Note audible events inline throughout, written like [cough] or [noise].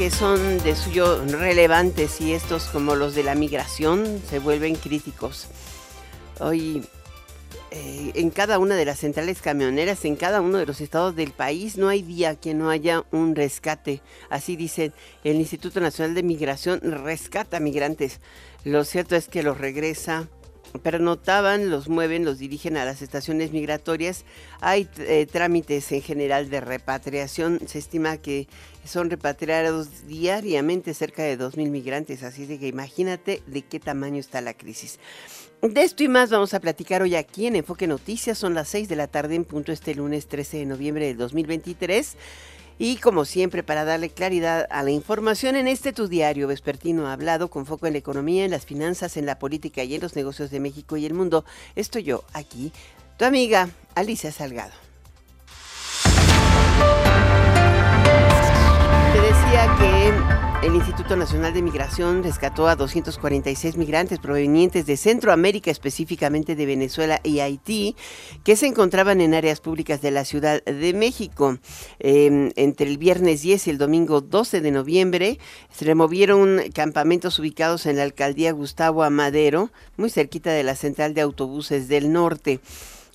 Que son de suyo relevantes y estos como los de la migración se vuelven críticos. Hoy eh, en cada una de las centrales camioneras, en cada uno de los estados del país, no hay día que no haya un rescate. Así dice el Instituto Nacional de Migración, rescata migrantes. Lo cierto es que los regresa pernotaban, los mueven, los dirigen a las estaciones migratorias. Hay eh, trámites en general de repatriación. Se estima que son repatriados diariamente cerca de 2.000 migrantes, así de que imagínate de qué tamaño está la crisis. De esto y más vamos a platicar hoy aquí en Enfoque Noticias. Son las 6 de la tarde en punto este lunes 13 de noviembre de 2023. Y como siempre, para darle claridad a la información, en este tu diario vespertino ha hablado con foco en la economía, en las finanzas, en la política y en los negocios de México y el mundo. Estoy yo aquí, tu amiga Alicia Salgado. Que el Instituto Nacional de Migración rescató a 246 migrantes provenientes de Centroamérica, específicamente de Venezuela y Haití, que se encontraban en áreas públicas de la Ciudad de México. Em, entre el viernes 10 y el domingo 12 de noviembre se removieron campamentos ubicados en la alcaldía Gustavo Amadero, muy cerquita de la central de autobuses del norte.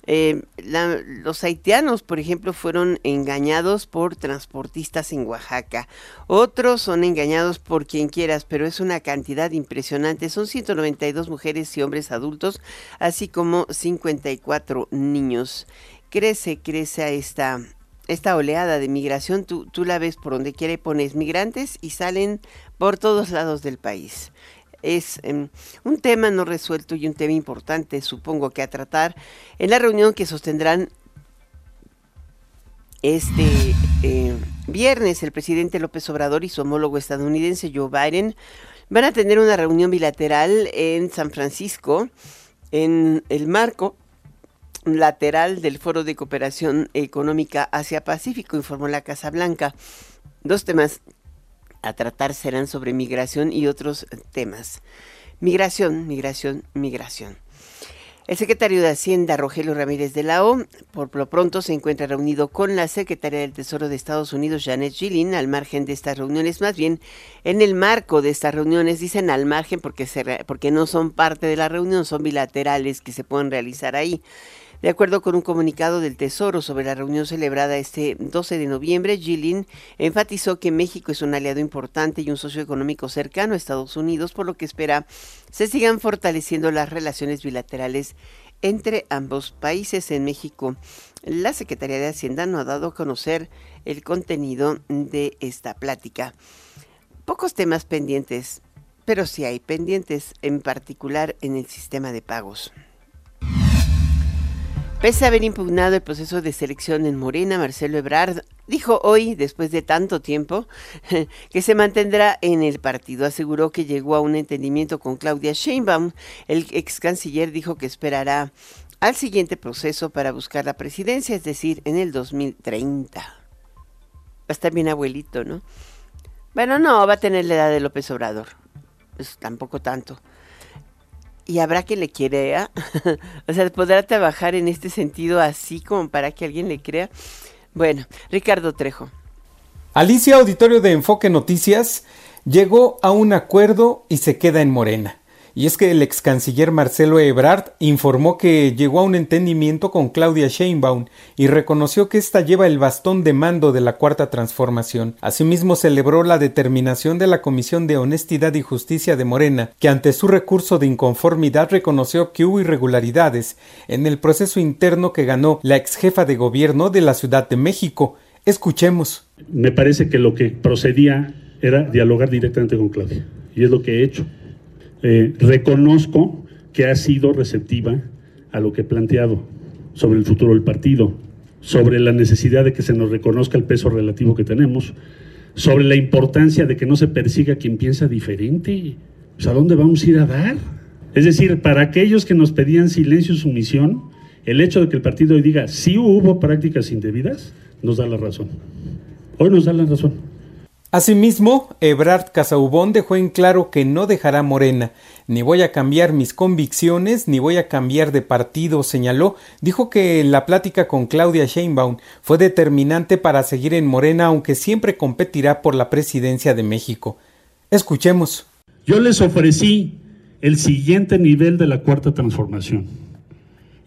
Eh, los haitianos, por ejemplo, fueron engañados por transportistas en Oaxaca. Otros son engañados por quien quieras, pero es una cantidad impresionante. Son 192 mujeres y hombres adultos, así como 54 niños. Crece, crece esta, esta oleada de migración. Tú, tú la ves por donde quiera y pones migrantes y salen por todos lados del país es em, un tema no resuelto y un tema importante, supongo que a tratar en la reunión que sostendrán este eh, viernes el presidente López Obrador y su homólogo estadounidense Joe Biden van a tener una reunión bilateral en San Francisco en el marco lateral del Foro de Cooperación Económica Asia-Pacífico, informó la Casa Blanca. Dos temas a tratar serán sobre migración y otros temas. Migración, migración, migración. El secretario de Hacienda, Rogelio Ramírez de la O, por lo pronto se encuentra reunido con la secretaria del Tesoro de Estados Unidos, Janet Gillin, al margen de estas reuniones, más bien en el marco de estas reuniones, dicen al margen porque, se, porque no son parte de la reunión, son bilaterales que se pueden realizar ahí. De acuerdo con un comunicado del Tesoro sobre la reunión celebrada este 12 de noviembre, Gillin enfatizó que México es un aliado importante y un socio económico cercano a Estados Unidos, por lo que espera se sigan fortaleciendo las relaciones bilaterales entre ambos países. En México, la Secretaría de Hacienda no ha dado a conocer el contenido de esta plática. Pocos temas pendientes, pero sí hay pendientes, en particular en el sistema de pagos. Pese a haber impugnado el proceso de selección en Morena, Marcelo Ebrard dijo hoy, después de tanto tiempo, [laughs] que se mantendrá en el partido. Aseguró que llegó a un entendimiento con Claudia Sheinbaum. El ex canciller dijo que esperará al siguiente proceso para buscar la presidencia, es decir, en el 2030. Va a estar bien abuelito, ¿no? Bueno, no, va a tener la edad de López Obrador. Pues tampoco tanto y habrá que le crea. [laughs] o sea, podrá trabajar en este sentido así como para que alguien le crea. Bueno, Ricardo Trejo. Alicia Auditorio de Enfoque Noticias llegó a un acuerdo y se queda en Morena. Y es que el ex canciller Marcelo Ebrard informó que llegó a un entendimiento con Claudia Sheinbaum y reconoció que ésta lleva el bastón de mando de la Cuarta Transformación. Asimismo, celebró la determinación de la Comisión de Honestidad y Justicia de Morena, que ante su recurso de inconformidad reconoció que hubo irregularidades en el proceso interno que ganó la ex jefa de gobierno de la Ciudad de México. Escuchemos. Me parece que lo que procedía era dialogar directamente con Claudia. Y es lo que he hecho. Eh, reconozco que ha sido receptiva a lo que he planteado sobre el futuro del partido, sobre la necesidad de que se nos reconozca el peso relativo que tenemos, sobre la importancia de que no se persiga quien piensa diferente. Pues, ¿A dónde vamos a ir a dar? Es decir, para aquellos que nos pedían silencio y sumisión, el hecho de que el partido hoy diga sí hubo prácticas indebidas, nos da la razón. Hoy nos da la razón. Asimismo, Ebrard Casaubón dejó en claro que no dejará Morena, ni voy a cambiar mis convicciones, ni voy a cambiar de partido, señaló. Dijo que la plática con Claudia Sheinbaum fue determinante para seguir en Morena, aunque siempre competirá por la presidencia de México. Escuchemos. Yo les ofrecí el siguiente nivel de la cuarta transformación.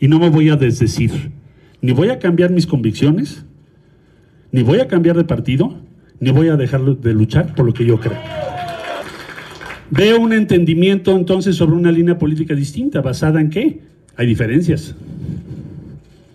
Y no me voy a desdecir. Ni voy a cambiar mis convicciones, ni voy a cambiar de partido, ni voy a dejar de luchar por lo que yo creo. Veo un entendimiento entonces sobre una línea política distinta, basada en qué? Hay diferencias.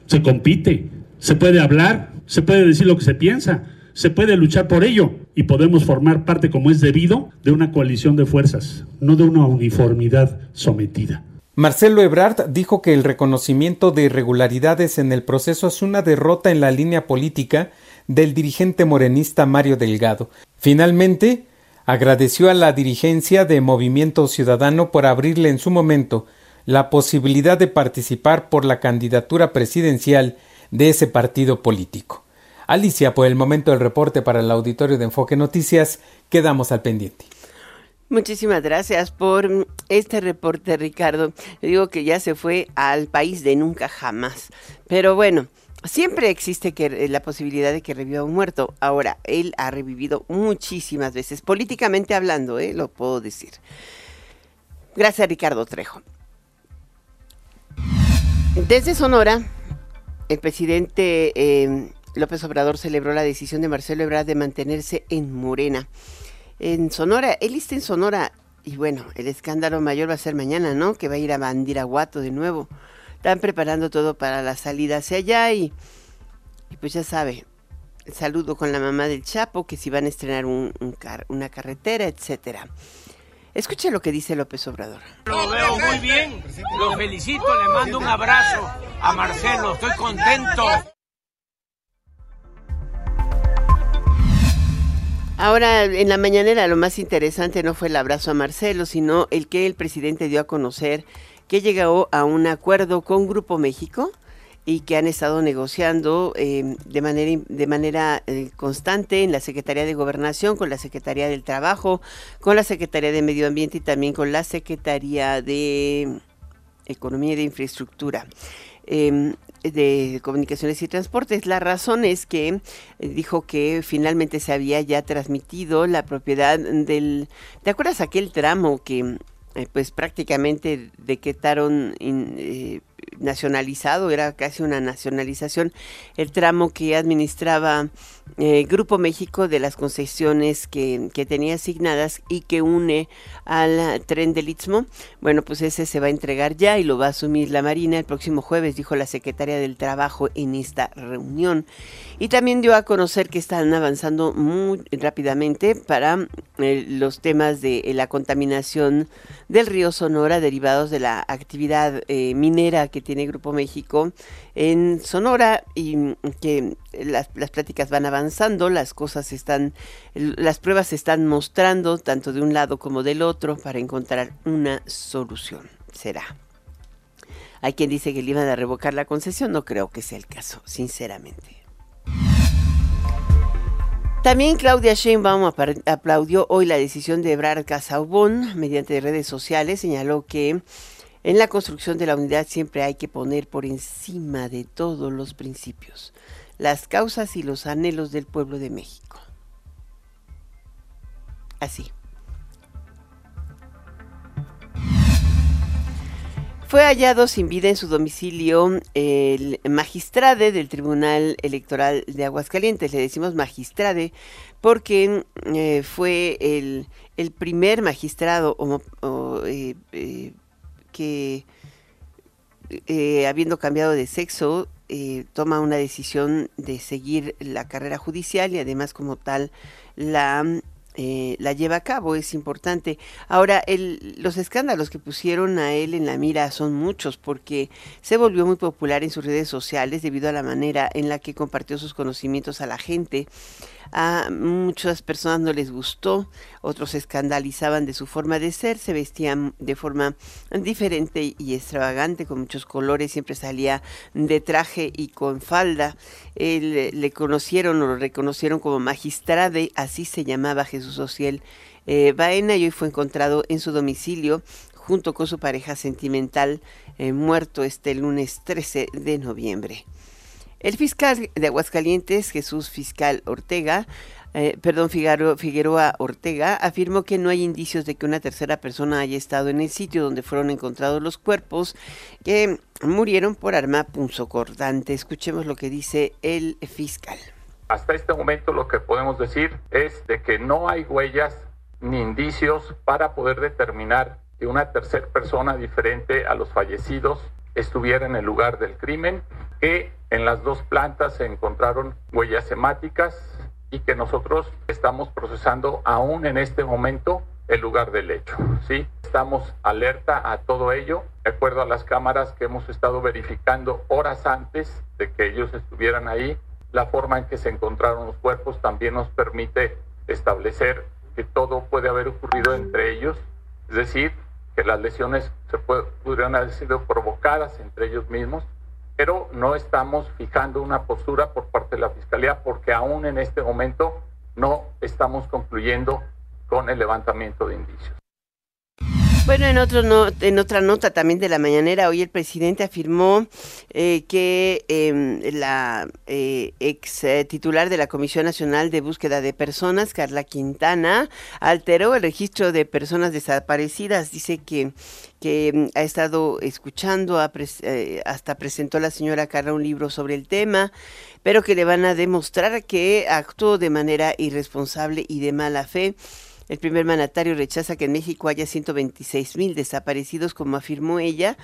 Se compite, se puede hablar, se puede decir lo que se piensa, se puede luchar por ello y podemos formar parte, como es debido, de una coalición de fuerzas, no de una uniformidad sometida. Marcelo Ebrard dijo que el reconocimiento de irregularidades en el proceso es una derrota en la línea política del dirigente morenista Mario Delgado. Finalmente, agradeció a la dirigencia de Movimiento Ciudadano por abrirle en su momento la posibilidad de participar por la candidatura presidencial de ese partido político. Alicia, por el momento del reporte para el auditorio de Enfoque Noticias, quedamos al pendiente. Muchísimas gracias por este reporte, Ricardo. digo que ya se fue al país de nunca jamás. Pero bueno, siempre existe que, la posibilidad de que reviva un muerto. Ahora, él ha revivido muchísimas veces, políticamente hablando, ¿eh? lo puedo decir. Gracias, Ricardo Trejo. Desde Sonora, el presidente eh, López Obrador celebró la decisión de Marcelo Ebrard de mantenerse en Morena. En Sonora, él está en Sonora y bueno, el escándalo mayor va a ser mañana, ¿no? Que va a ir a Bandiraguato de nuevo. Están preparando todo para la salida hacia allá y, pues ya sabe, saludo con la mamá del Chapo, que si van a estrenar un, una carretera, etcétera. Escuche lo que dice López Obrador. Lo veo muy bien, lo felicito, le mando un abrazo a Marcelo, estoy contento. Ahora, en la mañanera lo más interesante no fue el abrazo a Marcelo, sino el que el presidente dio a conocer que llegó a un acuerdo con Grupo México y que han estado negociando em, de manera, de manera eh, constante en la Secretaría de Gobernación, con la Secretaría del Trabajo, con la Secretaría de Medio Ambiente y también con la Secretaría de Economía y de Infraestructura. Em, de Comunicaciones y Transportes. La razón es que eh, dijo que finalmente se había ya transmitido la propiedad del... ¿Te acuerdas aquel tramo que eh, pues prácticamente decretaron eh, nacionalizado, era casi una nacionalización, el tramo que administraba eh, Grupo México de las concesiones que, que, tenía asignadas y que une al tren del Istmo. Bueno, pues ese se va a entregar ya y lo va a asumir la Marina el próximo jueves, dijo la secretaria del Trabajo en esta reunión. Y también dio a conocer que están avanzando muy rápidamente para eh, los temas de eh, la contaminación del río Sonora derivados de la actividad minera que tiene Grupo México en Sonora y que las, las pláticas van avanzando, las cosas están, las pruebas se están mostrando tanto de un lado como del otro para encontrar una solución. Será. Hay quien dice que le iban a revocar la concesión, no creo que sea el caso, sinceramente. También Claudia Sheinbaum aplaudió hoy la decisión de Ebrard Casaubon mediante redes sociales, señaló que en la construcción de la unidad siempre hay que poner por encima de todos los principios las causas y los anhelos del pueblo de México. Así. Fue hallado sin vida en su domicilio el magistrade del Tribunal Electoral de Aguascalientes. Le decimos magistrade porque eh, fue el, primer magistrado eh, eh, que, habiendo cambiado de sexo, toma una decisión de seguir la carrera judicial y además como tal la eh, la lleva a cabo, es importante. Ahora, el, los escándalos que pusieron a él en la mira son muchos porque se volvió muy popular en sus redes sociales debido a la manera en la que compartió sus conocimientos a la gente. A muchas personas no les gustó, otros se escandalizaban de su forma de ser, se vestían de forma diferente y extravagante, con muchos colores, siempre salía de traje y con falda. Le conocieron o lo reconocieron como magistrade, así se llamaba Jesús Ociel eh, Baena y hoy fue encontrado en su domicilio junto con su pareja sentimental, eh, muerto este lunes 13 de noviembre. El fiscal de Aguascalientes, Jesús Fiscal Ortega, eh, perdón, Figueroa Ortega, afirmó que no hay indicios de que una tercera persona haya estado en el sitio donde fueron encontrados los cuerpos que murieron por arma punzocordante. Escuchemos lo que dice el fiscal. Hasta este momento lo que podemos decir es de que no hay huellas ni indicios para poder determinar que una tercera persona diferente a los fallecidos estuviera en el lugar del crimen, que en las dos plantas se encontraron huellas hemáticas y que nosotros estamos procesando aún en este momento el lugar del hecho. ¿sí? Estamos alerta a todo ello, de acuerdo a las cámaras que hemos estado verificando horas antes de que ellos estuvieran ahí. La forma en que se encontraron los cuerpos también nos permite establecer que todo puede haber ocurrido entre ellos, es decir, que las lesiones se podrían haber sido provocadas entre ellos mismos, pero no estamos fijando una postura por parte de la Fiscalía porque aún en este momento no estamos concluyendo con el levantamiento de indicios. Bueno, en, otro no, en otra nota también de la mañanera, hoy el presidente afirmó eh, que em, la eh, ex eh, titular de la Comisión Nacional de Búsqueda de Personas, Carla Quintana, alteró el registro de personas desaparecidas. Dice que, que em, ha estado escuchando, hasta presentó la señora Carla un libro sobre el tema, pero que le van a demostrar que actuó de manera irresponsable y de mala fe el primer mandatario rechaza que en México haya 126 mil desaparecidos, como afirmó ella,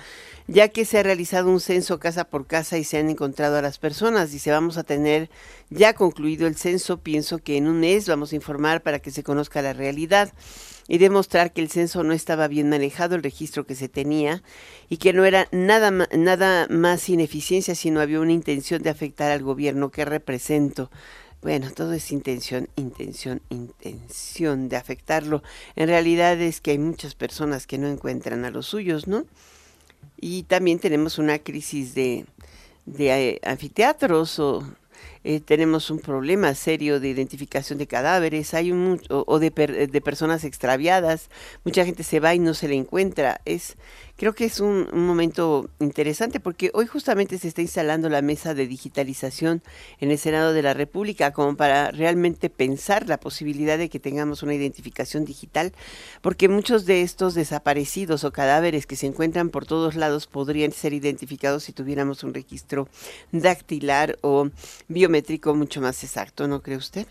ya que se ha realizado un censo casa por casa y se han encontrado a las personas. Dice, vamos a tener ya concluido el censo, pienso que en un mes vamos a informar para que se conozca la realidad y demostrar que el censo no estaba bien manejado, el registro que se tenía, y que no era nada, nada más ineficiencia, sino había una intención de afectar al gobierno que represento. Bueno, todo es intención, intención, intención de afectarlo. En realidad es que hay muchas personas que no encuentran a los suyos, ¿no? Y también tenemos una crisis de, de eh, anfiteatros o eh, tenemos un problema serio de identificación de cadáveres, hay un, o, de, de, personas extraviadas, mucha gente se va y no se le encuentra. Es, creo que es un, un, momento interesante porque hoy justamente se está instalando la mesa de digitalización en el Senado de la República como para realmente pensar la posibilidad de que tengamos una identificación digital, porque muchos de estos desaparecidos o cadáveres que se encuentran por todos lados podrían ser identificados si tuviéramos un registro dactilar o biométrico métrico mucho más exacto, ¿no cree usted?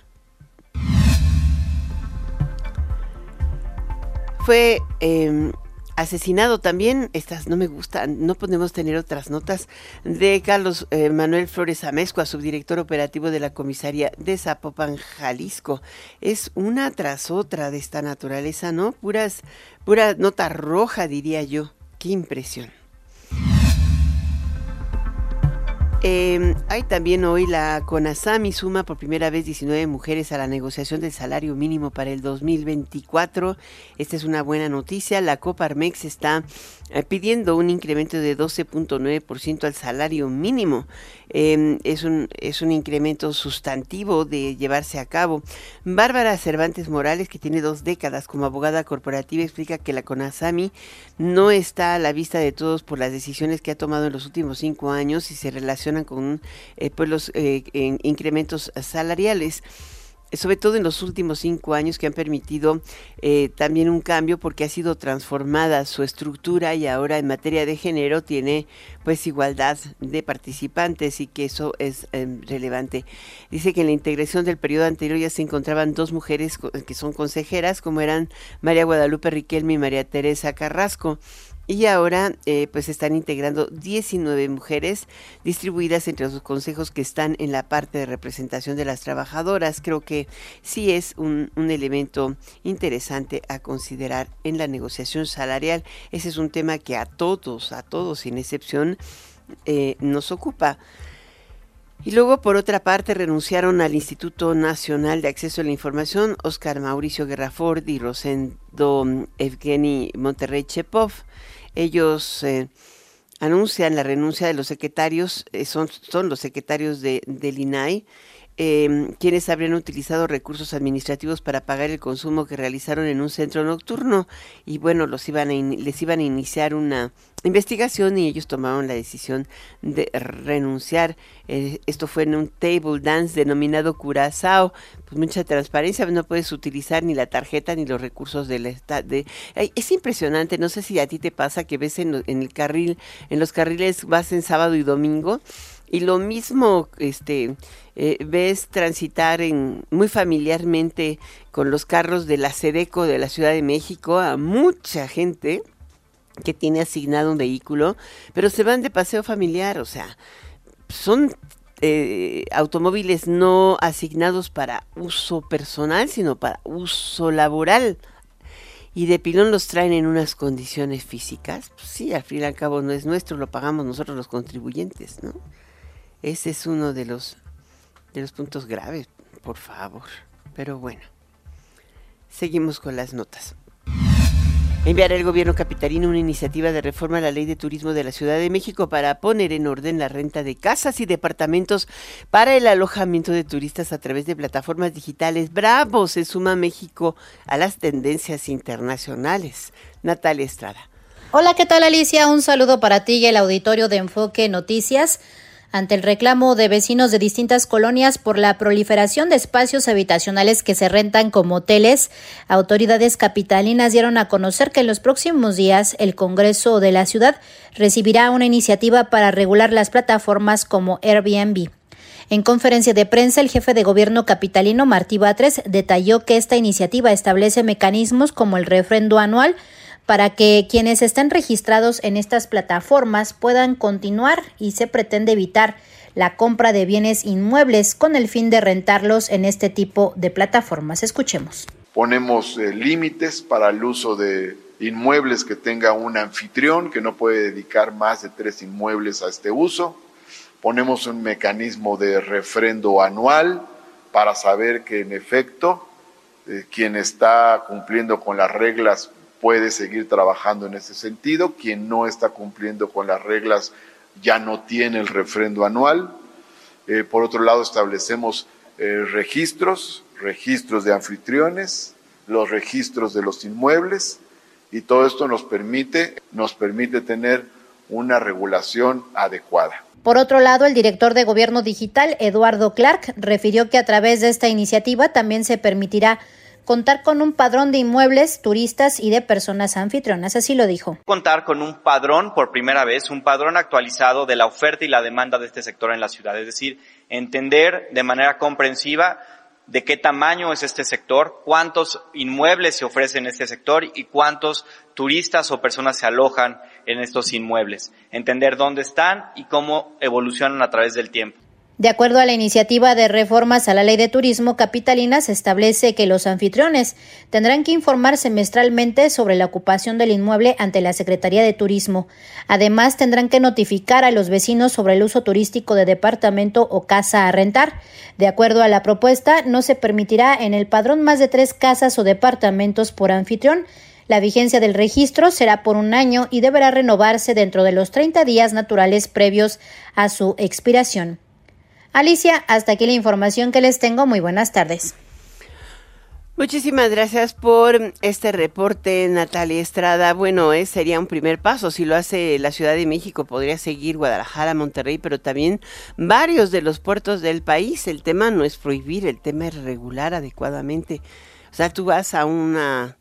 Fue em, asesinado también, estas no me gustan, no podemos tener otras notas, de Carlos eh, Manuel Flores Amezcua, subdirector operativo de la comisaría de Zapopan, Jalisco. Es una tras otra de esta naturaleza, ¿no? Puras, pura nota roja, diría yo. Qué impresión. Eh, hay también hoy la CONASAMI suma por primera vez 19 mujeres a la negociación del salario mínimo para el 2024. Esta es una buena noticia. La Coparmex está eh, pidiendo un incremento de 12.9% al salario mínimo. Em, es, un, es un incremento sustantivo de llevarse a cabo. Bárbara Cervantes Morales, que tiene dos décadas como abogada corporativa, explica que la CONASAMI no está a la vista de todos por las decisiones que ha tomado en los últimos cinco años y se con eh, pues los eh, incrementos salariales sobre todo en los últimos cinco años que han permitido eh, también un cambio porque ha sido transformada su estructura y ahora en materia de género tiene pues igualdad de participantes y que eso es relevante. Dice que en la integración del periodo anterior ya se encontraban dos mujeres que son consejeras como eran María Guadalupe Riquelme y María Teresa Carrasco y ahora eh, pues están integrando 19 mujeres distribuidas entre los consejos que están en la parte de representación de las trabajadoras. Creo que sí es un, elemento interesante a considerar en la negociación salarial. Ese es un tema que a todos, a todos sin excepción, eh, nos ocupa. Y luego, por otra parte, renunciaron al Instituto Nacional de Acceso a la Información Oscar Mauricio Guerraford y Rosendo Evgeny Monterrey Chepov. Ellos eh, anuncian la renuncia de los secretarios, eh, son, son los secretarios de, del INAI, em, quienes habrían utilizado recursos administrativos para pagar el consumo que realizaron en un centro nocturno y bueno, los iban les iban a iniciar una investigación y ellos tomaron la decisión de renunciar. Eh, esto fue en un table dance denominado Curazao. Pues mucha transparencia, no puedes utilizar ni la tarjeta ni los recursos del Estado. De, es impresionante, no sé si a ti te pasa que ves en, el carril, en los carriles vas en sábado y domingo y lo mismo este eh, ves transitar en muy familiarmente con los carros de la Sedeco de la Ciudad de México a mucha gente que tiene asignado un vehículo, pero se van de paseo familiar, o sea, son eh, automóviles no asignados para uso personal, sino para uso laboral. Y de pilón los traen en unas condiciones físicas. Pues sí, al fin y al cabo no es nuestro, lo pagamos nosotros los contribuyentes, ¿no? Ese es uno de los, de los puntos graves, por favor. Pero bueno, seguimos con las notas. Enviará el gobierno capitalino una iniciativa de reforma a la ley de turismo de la Ciudad de México para poner en orden la renta de casas y departamentos para el alojamiento de turistas a través de plataformas digitales. Bravo, se suma México a las tendencias internacionales. Natalia Estrada. Hola, ¿qué tal Alicia? Un saludo para ti y el auditorio de Enfoque Noticias ante el reclamo de vecinos de distintas colonias por la proliferación de espacios habitacionales que se rentan como hoteles, autoridades capitalinas dieron a conocer que en los próximos días el Congreso de la ciudad recibirá una iniciativa para regular las plataformas como Airbnb. En conferencia de prensa, el jefe de gobierno capitalino Martí Batres detalló que esta iniciativa establece mecanismos como el refrendo anual para que quienes estén registrados en estas plataformas puedan continuar y se pretende evitar la compra de bienes inmuebles con el fin de rentarlos en este tipo de plataformas. Escuchemos. Ponemos eh, límites para el uso de inmuebles que tenga un anfitrión que no puede dedicar más de tres inmuebles a este uso. Ponemos un mecanismo de refrendo anual para saber que en efecto eh, quien está cumpliendo con las reglas puede seguir trabajando en ese sentido. Quien no está cumpliendo con las reglas ya no tiene el refrendo anual. Eh, por otro lado, establecemos eh, registros, registros de anfitriones, los registros de los inmuebles y todo esto nos permite, nos permite tener una regulación adecuada. Por otro lado, el director de Gobierno Digital, Eduardo Clark, refirió que a través de esta iniciativa también se permitirá contar con un padrón de inmuebles, turistas y de personas anfitrionas, así lo dijo. Contar con un padrón por primera vez, un padrón actualizado de la oferta y la demanda de este sector en la ciudad, es decir, entender de manera comprensiva de qué tamaño es este sector, cuántos inmuebles se ofrecen en este sector y cuántos turistas o personas se alojan en estos inmuebles. Entender dónde están y cómo evolucionan a través del tiempo. De acuerdo a la iniciativa de reformas a la ley de turismo capitalina, se establece que los anfitriones tendrán que informar semestralmente sobre la ocupación del inmueble ante la Secretaría de Turismo. Además, tendrán que notificar a los vecinos sobre el uso turístico de departamento o casa a rentar. De acuerdo a la propuesta, no se permitirá en el padrón más de tres casas o departamentos por anfitrión. La vigencia del registro será por un año y deberá renovarse dentro de los 30 días naturales previos a su expiración. Alicia, hasta aquí la información que les tengo. Muy buenas tardes. Muchísimas gracias por este reporte, Natalia Estrada. Bueno, eh, sería un primer paso. Si lo hace la Ciudad de México, podría seguir Guadalajara, Monterrey, pero también varios de los puertos del país. El tema no es prohibir, el tema es regular adecuadamente. O sea, tú vas a una...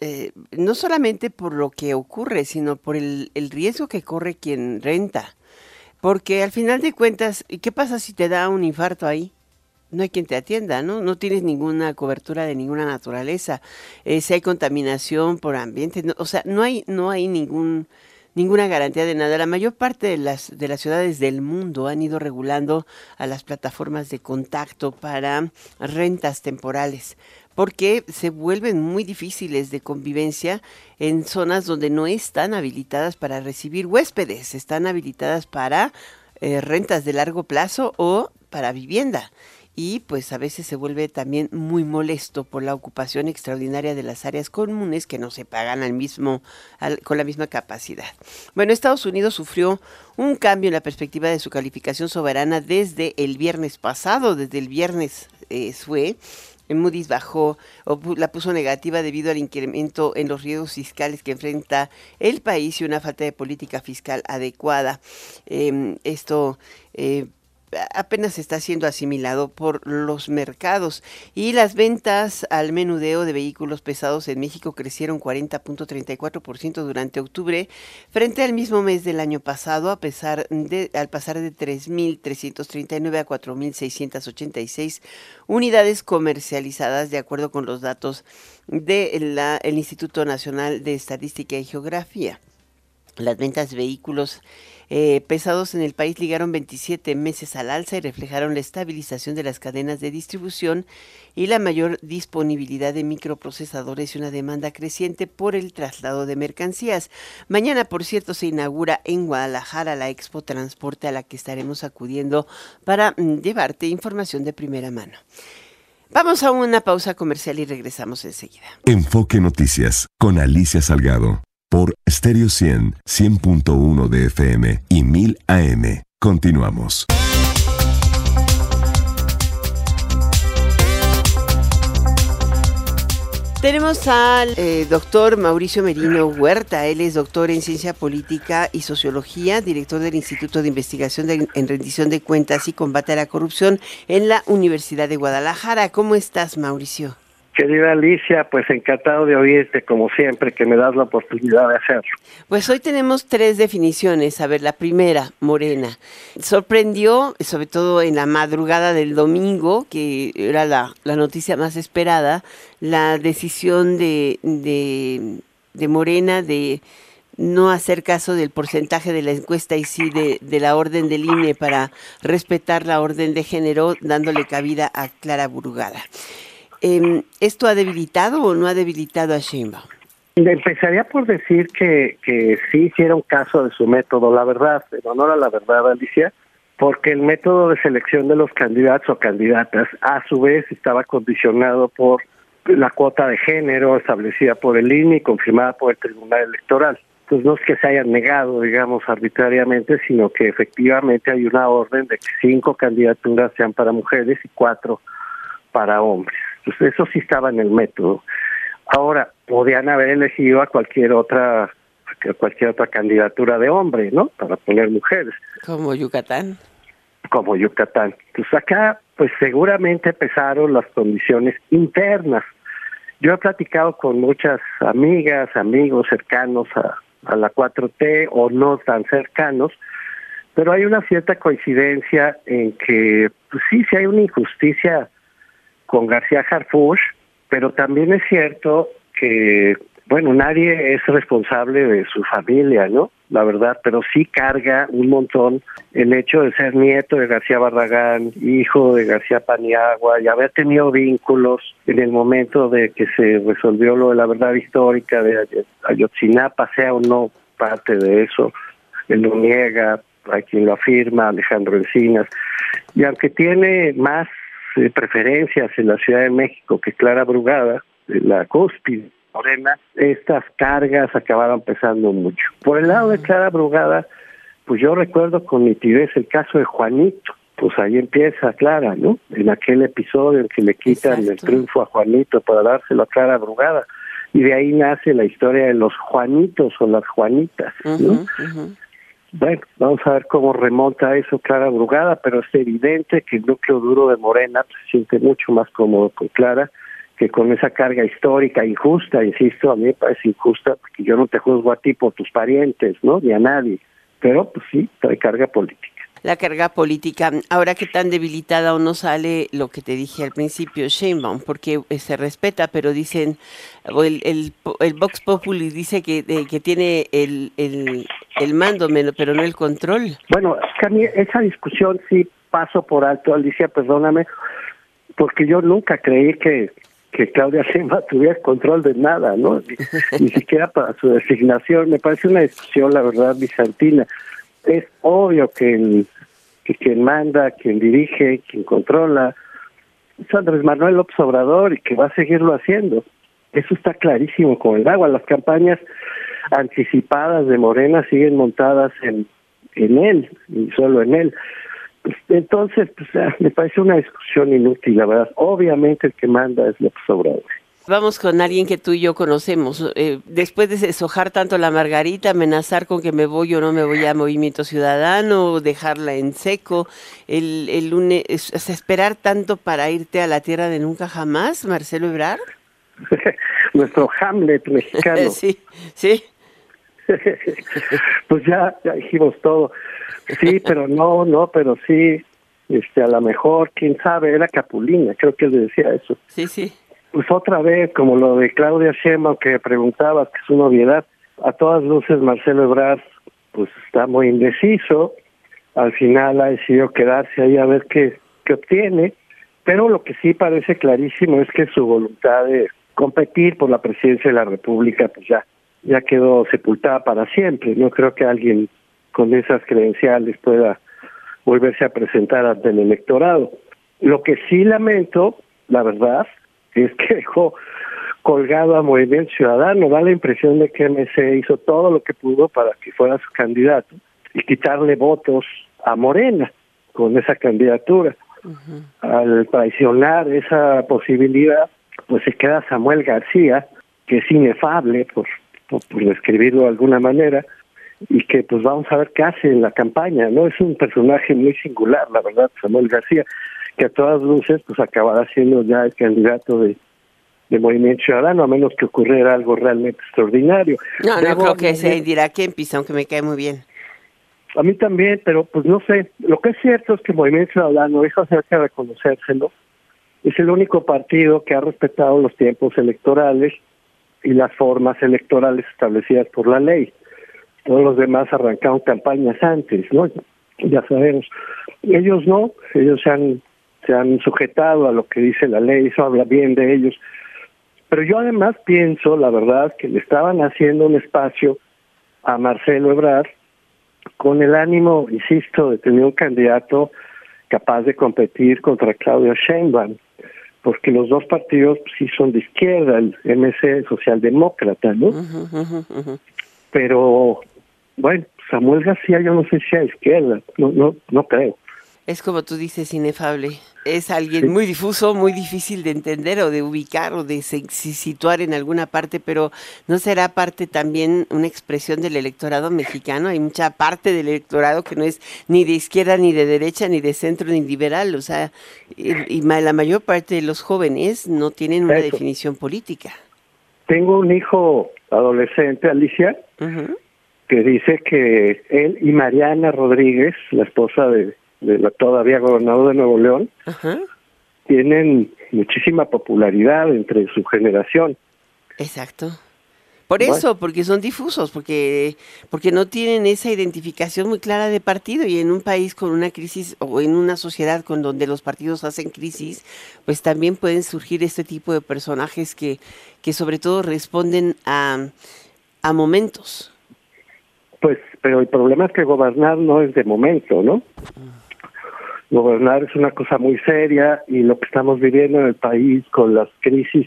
Eh, no solamente por lo que ocurre, sino por el riesgo que corre quien renta. Porque al final de cuentas, ¿y qué pasa si te da un infarto ahí? no hay quien te atienda, ¿no? No tienes ninguna cobertura de ninguna naturaleza. Eh, si hay contaminación por ambiente, o sea, no hay, no hay ningún, ninguna garantía de nada. La mayor parte de las, de las ciudades del mundo han ido regulando a las plataformas de contacto para rentas temporales porque se vuelven muy difíciles de convivencia en zonas donde no están habilitadas para recibir huéspedes, están habilitadas para eh, rentas de largo plazo o para vivienda y pues a veces se vuelve también muy molesto por la ocupación extraordinaria de las áreas comunes que no se pagan al mismo con la misma capacidad. Bueno, Estados Unidos sufrió un cambio en la perspectiva de su calificación soberana desde el viernes pasado, desde el viernes eh, fue Moody's bajó o la puso negativa debido al incremento en los riesgos fiscales que enfrenta el país y una falta de política fiscal adecuada. Em, esto eh, apenas está siendo asimilado por los mercados y las ventas al menudeo de vehículos pesados en México crecieron 40.34% durante octubre frente al mismo mes del año pasado a pesar de al pasar de 3.339 a 4.686 unidades comercializadas de acuerdo con los datos del el Instituto Nacional de Estadística y Geografía. Las ventas de vehículos eh, pesados en el país ligaron 27 meses al alza y reflejaron la estabilización de las cadenas de distribución y la mayor disponibilidad de microprocesadores y una demanda creciente por el traslado de mercancías. Mañana, por cierto, se inaugura en Guadalajara la Expo Transporte a la que estaremos acudiendo para mm, llevarte información de primera mano. Vamos a una pausa comercial y regresamos enseguida. Enfoque Noticias con Alicia Salgado por Stereo 100, 100.1 de FM y 1000 AM. Continuamos. Tenemos al eh, doctor Mauricio Merino Huerta. Él es doctor en ciencia política y sociología, director del Instituto de Investigación en Rendición de Cuentas y Combate a la Corrupción en la Universidad de Guadalajara. ¿Cómo estás, Mauricio? Querida Alicia, pues encantado de oírte como siempre, que me das la oportunidad de hacerlo. Pues hoy tenemos tres definiciones. A ver, la primera, Morena. Sorprendió, sobre todo en la madrugada del domingo, que era la, noticia más esperada, la decisión de, de, de Morena de no hacer caso del porcentaje de la encuesta y sí de, de, la orden del INE para respetar la orden de género, dándole cabida a Clara Burgada. Em, ¿Esto ha debilitado o no ha debilitado a Sheinbaum? Empezaría por decir que, que sí hicieron caso de su método, la verdad, en honor a la verdad, Alicia, porque el método de selección de los candidatos o candidatas a su vez estaba condicionado por la cuota de género establecida por el INE y confirmada por el Tribunal Electoral. Entonces no es que se hayan negado, digamos, arbitrariamente, sino que efectivamente hay una orden de que cinco candidaturas sean para mujeres y cuatro para hombres. Pues eso sí estaba en el método. Ahora, podían haber elegido a cualquier otra cualquier otra candidatura de hombre, ¿no? Para poner mujeres. Como Yucatán. Como Yucatán. Pues acá, pues seguramente pesaron las condiciones internas. Yo he platicado con muchas amigas, amigos cercanos a, a la 4T o no tan cercanos, pero hay una cierta coincidencia en que, pues sí, sí hay una injusticia con García Harfuch, pero también es cierto que, bueno, nadie es responsable de su familia, ¿no? La verdad, pero sí carga un montón el hecho de ser nieto de García Barragán, hijo de García Paniagua y haber tenido vínculos en el momento de que se resolvió lo de la verdad histórica de Ayotzinapa, sea o no parte de eso, él lo niega, hay quien lo afirma, Alejandro Encinas, y aunque tiene más preferencias en la Ciudad de México que Clara Brugada, la cúspide morena, estas cargas acabaron pesando mucho. Por el lado de Clara Brugada, pues yo recuerdo con nitidez el caso de Juanito, pues ahí empieza Clara, ¿no? En aquel episodio en que le quitan el triunfo a Juanito para dárselo a Clara Brugada. Y de ahí nace la historia de los Juanitos o las Juanitas, ¿no? Bueno, vamos a ver cómo remonta eso Clara Brugada, pero es evidente que el núcleo duro de Morena pues, se siente mucho más cómodo con Clara que con esa carga histórica injusta, insisto, a mí me parece injusta porque yo no te juzgo a ti por tus parientes, ¿no? Ni a nadie, pero pues sí, trae carga política. La carga política. Ahora que tan debilitada o no sale lo que te dije al principio, Sheinbaum, porque eh, se respeta, pero dicen, el, el, el Vox Populi dice que, que tiene el, el, el mando, pero no el control. Bueno, esa discusión sí paso por alto, Alicia, perdóname, porque yo nunca creí que que Claudia Sheinbaum tuviera control de nada, ¿no? Ni, [laughs] siquiera para su designación. Me parece una discusión, la verdad, bizantina. Es obvio que, que quien manda, quien dirige, quien controla, es Andrés Manuel López Obrador y que va a seguirlo haciendo. Eso está clarísimo con el agua. Las campañas anticipadas de Morena siguen montadas en, en él y solo en él. Entonces, pues, ah, me parece una discusión inútil, la verdad. Obviamente el que manda es López Obrador. Vamos con alguien que tú y yo conocemos. Eh, después de deshojar tanto la margarita, amenazar con que me voy o no me voy a Movimiento Ciudadano, dejarla en seco, el, el lunes, esperar tanto para irte a la tierra de nunca jamás, Marcelo Ebrard. [laughs] Nuestro Hamlet mexicano. [laughs] sí, sí. [laughs] pues ya, ya dijimos todo. Sí, pero no, no, pero sí, este, a lo mejor, quién sabe, era Capulina, creo que él decía eso. Sí, sí. Pues otra vez, como lo de Claudia Sheinbaum que preguntabas, que es una obviedad, a todas luces Marcelo Ebrard, pues está muy indeciso, al final ha decidido quedarse ahí a ver qué, qué obtiene, pero lo que sí parece clarísimo es que su voluntad de competir por la presidencia de la República, pues ya, ya quedó sepultada para siempre. No creo que alguien con esas credenciales pueda volverse a presentar ante el electorado. Lo que sí lamento, la verdad, es que dejó colgado a Movimiento Ciudadano. Da la impresión de que MC hizo todo lo que pudo para que fuera su candidato y quitarle votos a Morena con esa candidatura. Al traicionar esa posibilidad, pues se queda Samuel García, que es inefable, por, por describirlo de alguna manera, y que pues vamos a ver qué hace en la campaña, ¿no? Es un personaje muy singular, la verdad, Samuel García, que a todas luces pues acabará siendo ya el candidato de, de Movimiento Ciudadano, a menos que ocurriera algo realmente extraordinario. No, no creo que se dirá Kempis, aunque me cae muy bien. A mí también, pero pues no sé, lo que es cierto es que Movimiento Ciudadano, eso hace que reconocérselo, es el único partido que ha respetado los tiempos electorales y las formas electorales establecidas por la ley todos los demás arrancaron campañas antes, ¿no? Ya sabemos. Ellos no, ellos se han, se han sujetado a lo que dice la ley, eso habla bien de ellos. Pero yo además pienso, la verdad, que le estaban haciendo un espacio a Marcelo Ebrard con el ánimo, insisto, de tener un candidato capaz de competir contra Claudio Sheinbaum, porque los dos partidos pues, sí son de izquierda, el MC socialdemócrata, ¿no? Pero bueno, Samuel García yo no sé si a izquierda, no, no, no creo. Es como tú dices, inefable. Es alguien muy difuso, muy difícil de entender o de ubicar o de situar en alguna parte, pero ¿no será parte también una expresión del electorado mexicano? Hay mucha parte del electorado que no es ni de izquierda, ni de derecha, ni de centro, ni liberal. O sea, y, la mayor parte de los jóvenes no tienen una definición política. Tengo un hijo adolescente, Alicia, que dice que él y Mariana Rodríguez, la esposa de, la todavía gobernador de Nuevo León, tienen muchísima popularidad entre su generación. Exacto. Por eso, porque son difusos, porque porque no tienen esa identificación muy clara de partido y en un país con una crisis o en una sociedad con donde los partidos hacen crisis, pues también pueden surgir este tipo de personajes que que sobre todo responden a a momentos. Pues, pero el problema es que gobernar no es de momento, ¿no? Gobernar es una cosa muy seria y lo que estamos viviendo en el país con las crisis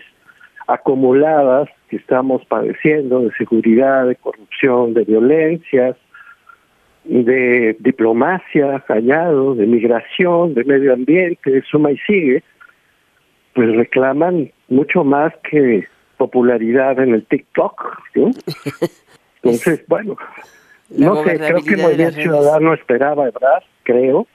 acumuladas que estamos padeciendo de seguridad, de corrupción, de violencias, de diplomacia, callado, de migración, de medio ambiente, de suma y sigue, pues reclaman mucho más que popularidad en el TikTok, ¿no? [laughs] Entonces, bueno, no sé, creo que Movimiento Ciudadano esperaba a Ebrard, creo,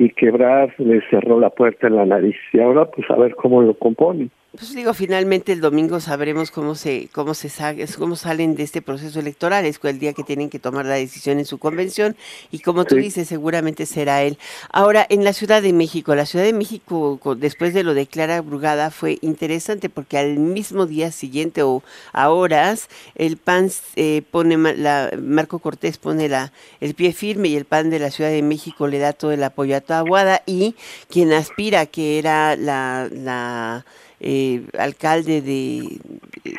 y que Ebrard le cerró la puerta en la nariz. Y ahora, pues a ver cómo lo compone. Pues digo, finalmente el domingo sabremos cómo se cómo se cómo salen de este proceso electoral, es el día que tienen que tomar la decisión en su convención y como tú dices, seguramente será él. Ahora, en la Ciudad de México, la Ciudad de México después de lo de Clara Brugada fue interesante porque al mismo día siguiente o a horas el PAN eh, pone la Marco Cortés pone la el pie firme y el PAN de la Ciudad de México le da todo el apoyo a Tahuada y quien aspira que era la, la eh, alcalde de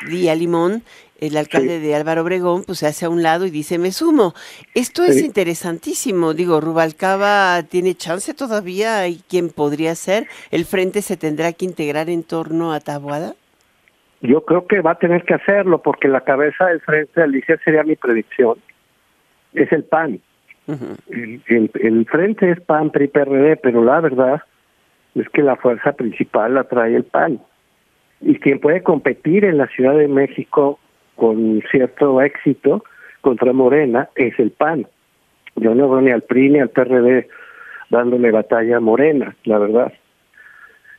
Día Limón, el alcalde de Álvaro Obregón, pues se hace a un lado y dice, me sumo. Esto es interesantísimo. Digo, Rubalcaba tiene chance todavía y quién podría ser. ¿El frente se tendrá que integrar en torno a Tabuada? Yo creo que va a tener que hacerlo porque la cabeza del frente, Alicia, sería mi predicción. Es el PAN. el, el, frente es PAN, PRI, PRD, pero la verdad es que la fuerza principal la trae el PAN y quien puede competir en la Ciudad de México con cierto éxito contra Morena es el PAN. Yo no veo ni al PRI ni al PRD dándole batalla a Morena, la verdad.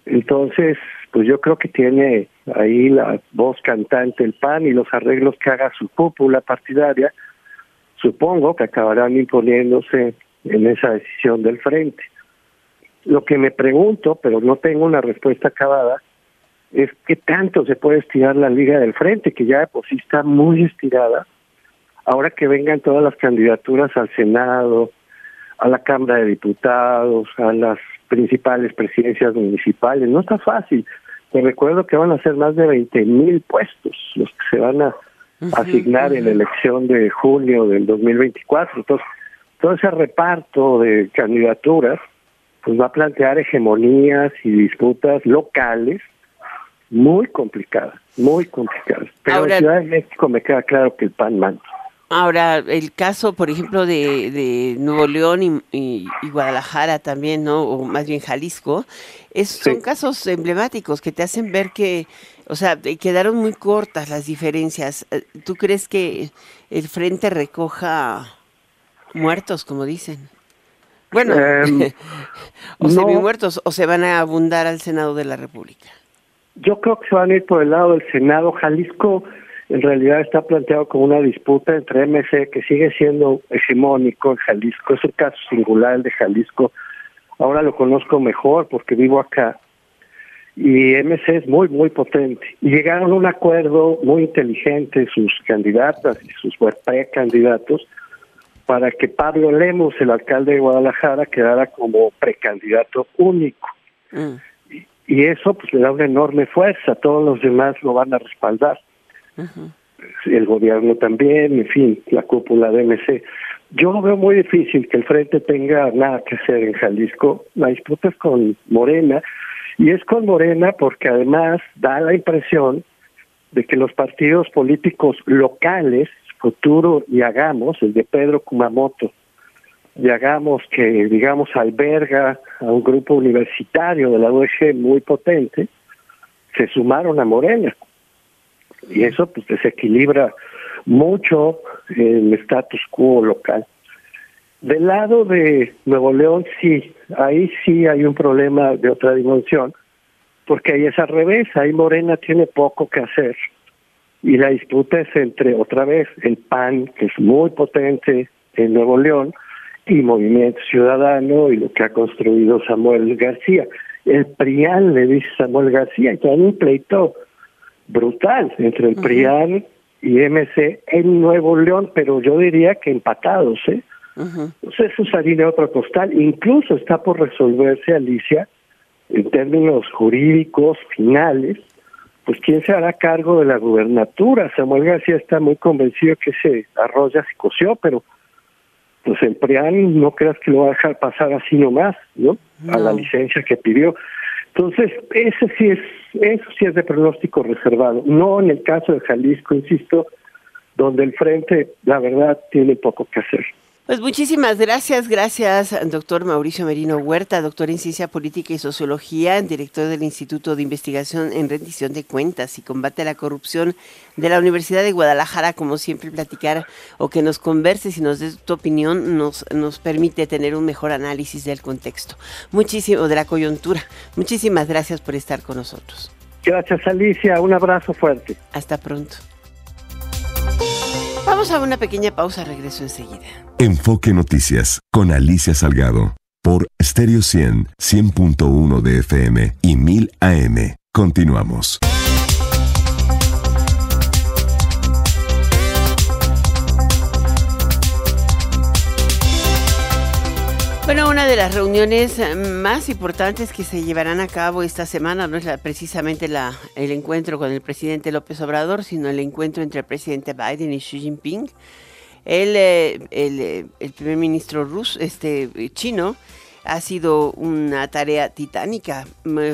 Entonces, pues yo creo que tiene ahí la voz cantante el PAN y los arreglos que haga su cúpula partidaria, supongo que acabarán imponiéndose en esa decisión del frente. Lo que me pregunto, pero no tengo una respuesta acabada, es qué tanto se puede estirar la Liga del Frente, que ya de por sí está muy estirada. Ahora que vengan todas las candidaturas al Senado, a la Cámara de Diputados, a las principales presidencias municipales, no está fácil. Te recuerdo que van a ser más de 20 mil puestos los que se van a asignar en la elección de junio del 2024. Entonces, todo ese reparto de candidaturas pues va a plantear hegemonías y disputas locales muy complicadas, muy complicadas. Pero en Ciudad de México me queda claro que el PAN manda. Ahora, el caso, por ejemplo, de, de Nuevo León y, Guadalajara también, ¿no? O más bien Jalisco, es, son casos emblemáticos que te hacen ver que, o sea, quedaron muy cortas las diferencias. Eh, ¿Tú crees que el frente recoja muertos, como dicen? Bueno, em, [laughs] o no, muertos o se van a abundar al Senado de la República. Yo creo que se van a ir por el lado del Senado. Jalisco en realidad está planteado como una disputa entre MC, que sigue siendo hegemónico en Jalisco, es un caso singular el de Jalisco. Ahora lo conozco mejor porque vivo acá. Y MC es muy, muy potente. Y llegaron a un acuerdo muy inteligente sus candidatas y sus precandidatos para que Pablo Lemos, el alcalde de Guadalajara, quedara como precandidato único. Mm. Y, eso pues le da una enorme fuerza, todos los demás lo van a respaldar. El gobierno también, en fin, la cúpula de MC. Yo lo veo muy difícil que el frente tenga nada que hacer en Jalisco. La disputa es con Morena, y es con Morena porque además da la impresión de que los partidos políticos locales Futuro y Hagamos, el de Pedro Kumamoto, y Hagamos que, digamos, alberga a un grupo universitario de la UEG muy potente, se sumaron a Morena. Y eso pues desequilibra mucho el status quo local. Del lado de Nuevo León, sí, ahí sí hay un problema de otra dimensión, porque ahí es al revés, ahí Morena tiene poco que hacer y la disputa es entre, otra vez, el PAN, que es muy potente en Nuevo León, y Movimiento Ciudadano y lo que ha construido Samuel García. El PRIAN, le dice Samuel García, y hay un pleito brutal entre el PRIAN y MC en Nuevo León, pero yo diría que empatados, ¿eh? Entonces eso de otro costal. Incluso está por resolverse, Alicia, en términos jurídicos finales, pues quién se hará cargo de la gubernatura. Samuel García está muy convencido que ese arroz ya se coció, pero pues el PRIAN no creas que lo va a dejar pasar así nomás, ¿no? A la licencia que pidió. Entonces, ese sí es, eso sí es de pronóstico reservado. No en el caso de Jalisco, insisto, donde el frente, la verdad, tiene poco que hacer. Pues muchísimas gracias, gracias doctor Mauricio Merino Huerta, doctor en Ciencia Política y Sociología, director del Instituto de Investigación en Rendición de Cuentas y Combate a la Corrupción de la Universidad de Guadalajara, como siempre platicar o que nos converses y nos des tu opinión nos, nos permite tener un mejor análisis del contexto, muchísimo de la coyuntura. Muchísimas gracias por estar con nosotros. Gracias Alicia, un abrazo fuerte. Hasta pronto. Vamos a una pequeña pausa, regreso enseguida. Enfoque Noticias con Alicia Salgado por Stereo 100, 100.1 de FM y 1000 AM. Continuamos. Bueno, una de las reuniones más importantes que se llevarán a cabo esta semana no es la, precisamente la, el encuentro con el presidente López Obrador, sino el encuentro entre el presidente Biden y Xi Jinping. El, eh, el, eh, el primer ministro ruso, este, chino, ha sido una tarea titánica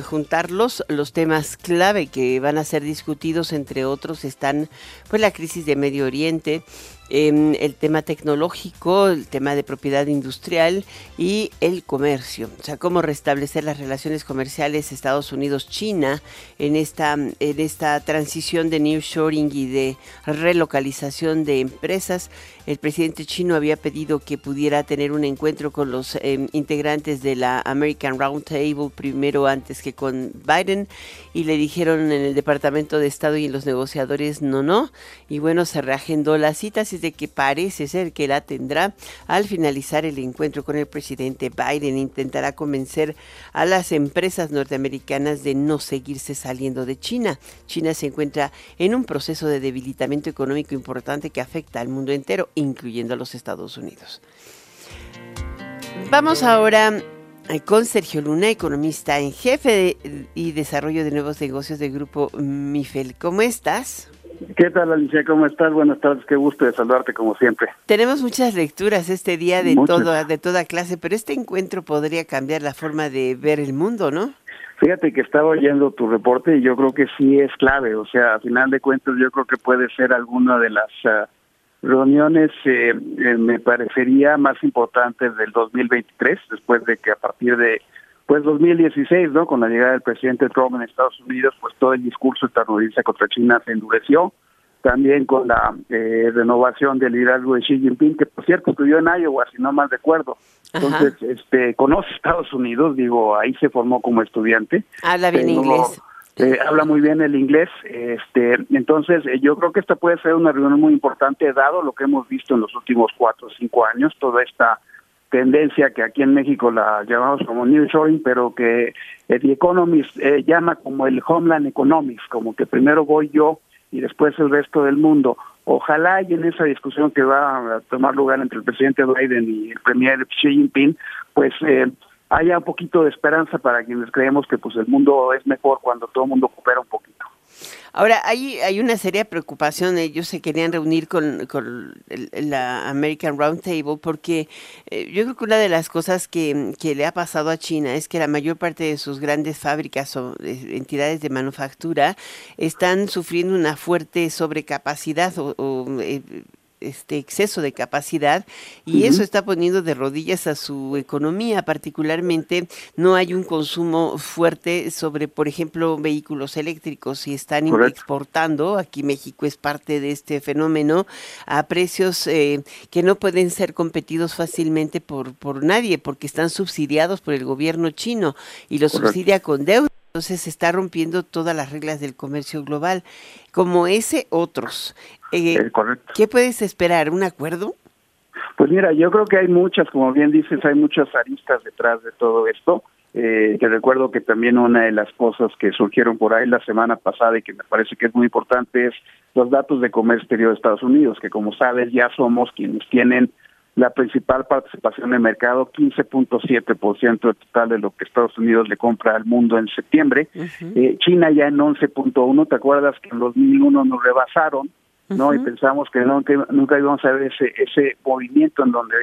juntarlos. Los temas clave que van a ser discutidos, entre otros, están pues la crisis de Medio Oriente, Em, el tema tecnológico, el tema de propiedad industrial y el comercio. O sea, cómo restablecer las relaciones comerciales Estados Unidos-China en esta, en esta transición de nearshoring y de relocalización de empresas. El presidente chino había pedido que pudiera tener un encuentro con los em, integrantes de la American Roundtable primero antes que con Biden y le dijeron en el Departamento de Estado y en los negociadores no, no. Y bueno, se reagendó la cita de que parece ser que la tendrá al finalizar el encuentro con el presidente Biden. Intentará convencer a las empresas norteamericanas de no seguirse saliendo de China. China se encuentra en un proceso de debilitamiento económico importante que afecta al mundo entero, incluyendo a los Estados Unidos. Vamos ahora con Sergio Luna, economista en jefe y desarrollo de nuevos negocios del grupo MIFEL. ¿Cómo estás? ¿Qué tal, Alicia? ¿Cómo estás? Buenas tardes, qué gusto de saludarte como siempre. Tenemos muchas lecturas este día de, todo, de toda clase, pero este encuentro podría cambiar la forma de ver el mundo, ¿no? Fíjate que estaba oyendo tu reporte y yo creo que sí es clave, o sea, a final de cuentas yo creo que puede ser alguna de las ah, reuniones, eh, eh, me parecería, más importantes del 2023, después de que a partir de pues 2016, ¿no? Con la llegada del presidente Trump en Estados Unidos, pues todo el discurso estadounidense contra China se endureció. También con la eh, renovación del liderazgo de Xi Jinping, que por cierto estudió en Iowa, si no mal recuerdo. Entonces, este, conoce Estados Unidos, digo, ahí se formó como estudiante. Habla bien inglés. Eh, habla muy bien el inglés, este, entonces eh, yo creo que esta puede ser una reunión muy importante dado lo que hemos visto en los últimos cuatro o cinco años, toda esta tendencia que aquí en México la llamamos como New Shoring, pero que The Economist eh, llama como el Homeland Economics, como que primero voy yo y después el resto del mundo. Ojalá y en esa discusión que va a tomar lugar entre el presidente Biden y el premier Xi Jinping, pues eh, haya un poquito de esperanza para quienes creemos que pues el mundo es mejor cuando todo el mundo coopera un poquito. Ahora, hay, hay una seria preocupación. Ellos se querían reunir con, la American Roundtable porque eh, yo creo que una de las cosas que, le ha pasado a China es que la mayor parte de sus grandes fábricas o entidades de manufactura están sufriendo una fuerte sobrecapacidad o, eh, este exceso de capacidad y eso está poniendo de rodillas a su economía, particularmente no hay un consumo fuerte sobre, por ejemplo, vehículos eléctricos y están exportando, aquí México es parte de este fenómeno, a precios eh, que no pueden ser competidos fácilmente por, por nadie porque están subsidiados por el gobierno chino y lo subsidia con deuda. Entonces se está rompiendo todas las reglas del comercio global, como ese otros. Eh, ¿Qué puedes esperar? ¿Un acuerdo? Pues mira, yo creo que hay muchas, como bien dices, hay muchas aristas detrás de todo esto. Eh, que recuerdo que también una de las cosas que surgieron por ahí la semana pasada y que me parece que es muy importante es los datos de comercio exterior de Estados Unidos, que como sabes ya somos quienes tienen la principal participación en mercado, 15.7% del total de lo que Estados Unidos le compra al mundo en septiembre. eh, China ya en 11.1, ¿te acuerdas que en 2001 nos rebasaron? ¿no? Y pensamos que, que nunca íbamos a ver ese, ese movimiento en donde